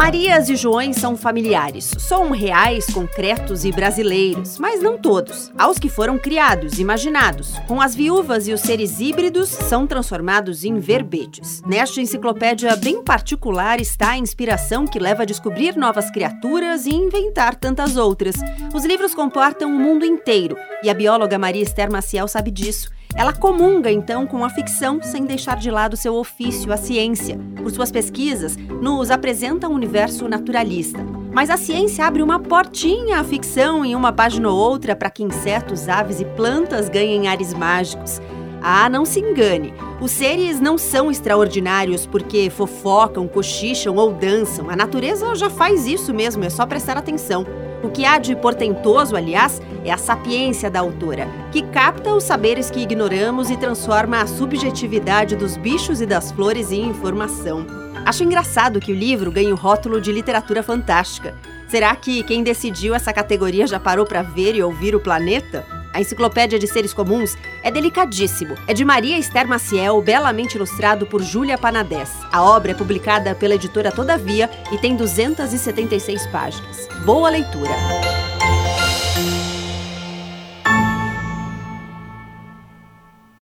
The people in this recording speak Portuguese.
Marias e Joões são familiares, são reais, concretos e brasileiros, mas não todos. Aos que foram criados, imaginados. Com as viúvas e os seres híbridos, são transformados em verbetes. Nesta enciclopédia bem particular está a inspiração que leva a descobrir novas criaturas e inventar tantas outras. Os livros comportam o mundo inteiro, e a bióloga Maria Esther Maciel sabe disso. Ela comunga então com a ficção sem deixar de lado seu ofício, a ciência. Por suas pesquisas, nos apresenta um universo naturalista. Mas a ciência abre uma portinha à ficção em uma página ou outra para que insetos, aves e plantas ganhem ares mágicos. Ah, não se engane. Os seres não são extraordinários porque fofocam, cochicham ou dançam. A natureza já faz isso mesmo, é só prestar atenção. O que há de portentoso, aliás, é a sapiência da autora, que capta os saberes que ignoramos e transforma a subjetividade dos bichos e das flores em informação. Acho engraçado que o livro ganhe o rótulo de literatura fantástica. Será que quem decidiu essa categoria já parou para ver e ouvir o planeta? A Enciclopédia de Seres Comuns é delicadíssimo. É de Maria Esther Maciel, belamente ilustrado por Júlia Panadés. A obra é publicada pela editora Todavia e tem 276 páginas. Boa leitura!